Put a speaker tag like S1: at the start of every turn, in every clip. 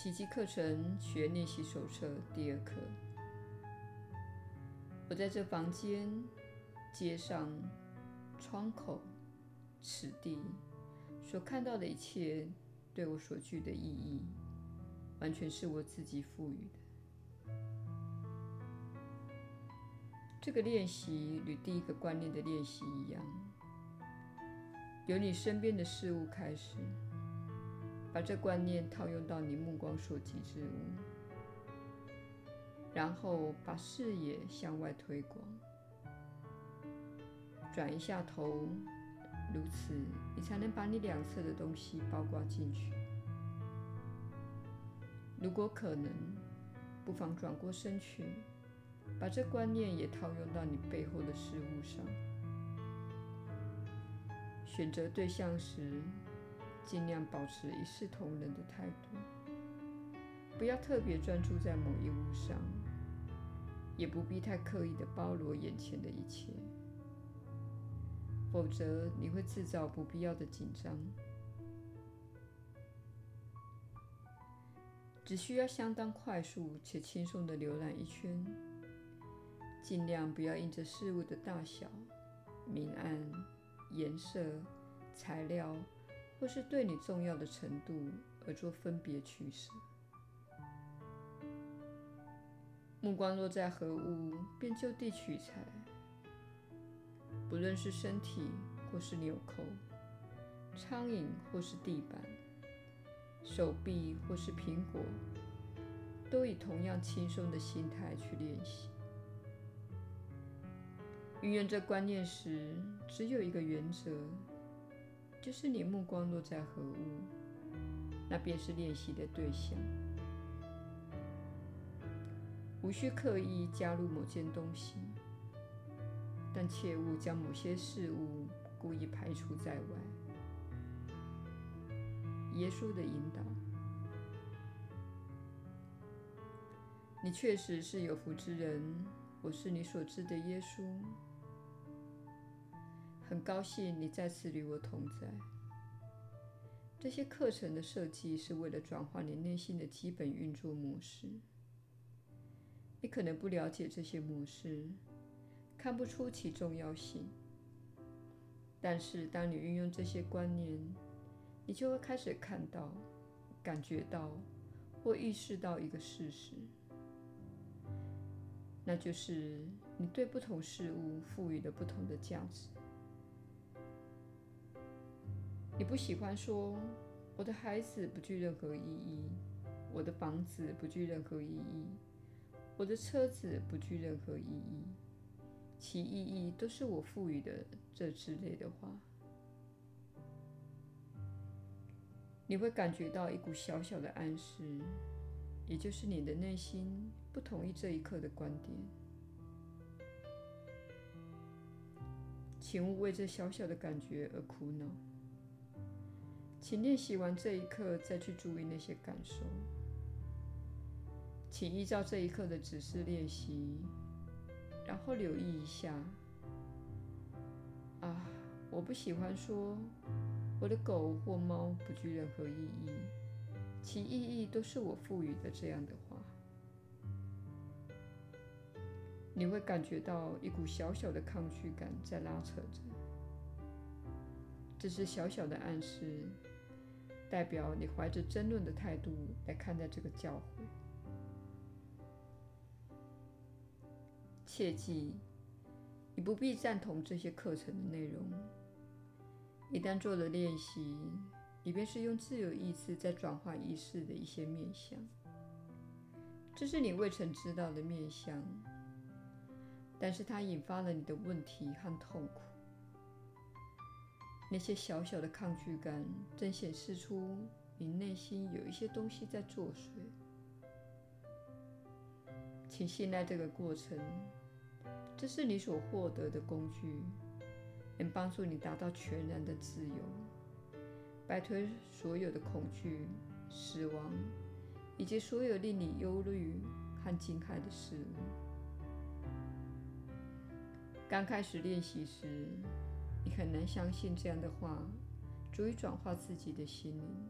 S1: 奇迹课程学练习手册第二课。我在这房间、街上、窗口、此地所看到的一切，对我所具的意义，完全是我自己赋予的。这个练习与第一个观念的练习一样，由你身边的事物开始。把这观念套用到你目光所及之物，然后把视野向外推广，转一下头，如此你才能把你两侧的东西包括进去。如果可能，不妨转过身去，把这观念也套用到你背后的事物上。选择对象时，尽量保持一视同仁的态度，不要特别专注在某一物上，也不必太刻意的包罗眼前的一切，否则你会制造不必要的紧张。只需要相当快速且轻松的浏览一圈，尽量不要因着事物的大小、明暗、颜色、材料。或是对你重要的程度而做分别取舍。目光落在何物，便就地取材。不论是身体，或是纽扣、苍蝇，或是地板、手臂，或是苹果，都以同样轻松的心态去练习。运用这观念时，只有一个原则。就是你目光落在何物，那便是练习的对象。无需刻意加入某件东西，但切勿将某些事物故意排除在外。耶稣的引导，你确实是有福之人。我是你所知的耶稣。很高兴你再次与我同在。这些课程的设计是为了转化你内心的基本运作模式。你可能不了解这些模式，看不出其重要性。但是，当你运用这些观念，你就会开始看到、感觉到或意识到一个事实，那就是你对不同事物赋予了不同的价值。你不喜欢说我的孩子不具任何意义，我的房子不具任何意义，我的车子不具任何意义，其意义都是我赋予的这之类的话，你会感觉到一股小小的暗示，也就是你的内心不同意这一刻的观点。请勿为这小小的感觉而苦恼。请练习完这一刻，再去注意那些感受。请依照这一刻的指示练习，然后留意一下。啊，我不喜欢说我的狗或猫不具任何意义，其意义都是我赋予的。这样的话，你会感觉到一股小小的抗拒感在拉扯着。这是小小的暗示。代表你怀着争论的态度来看待这个教诲。切记，你不必赞同这些课程的内容。一旦做了练习，你便是用自由意志在转化意识的一些面相。这是你未曾知道的面相，但是它引发了你的问题和痛苦。那些小小的抗拒感，正显示出你内心有一些东西在作祟。请信赖这个过程，这是你所获得的工具，能帮助你达到全然的自由，摆脱所有的恐惧、死亡，以及所有令你忧虑和惊骇的事物。刚开始练习时，你很难相信这样的话足以转化自己的心灵，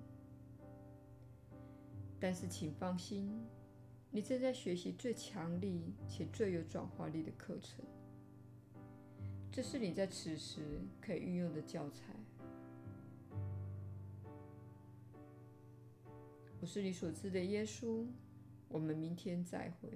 S1: 但是请放心，你正在学习最强力且最有转化力的课程。这是你在此时可以运用的教材。我是你所知的耶稣。我们明天再会。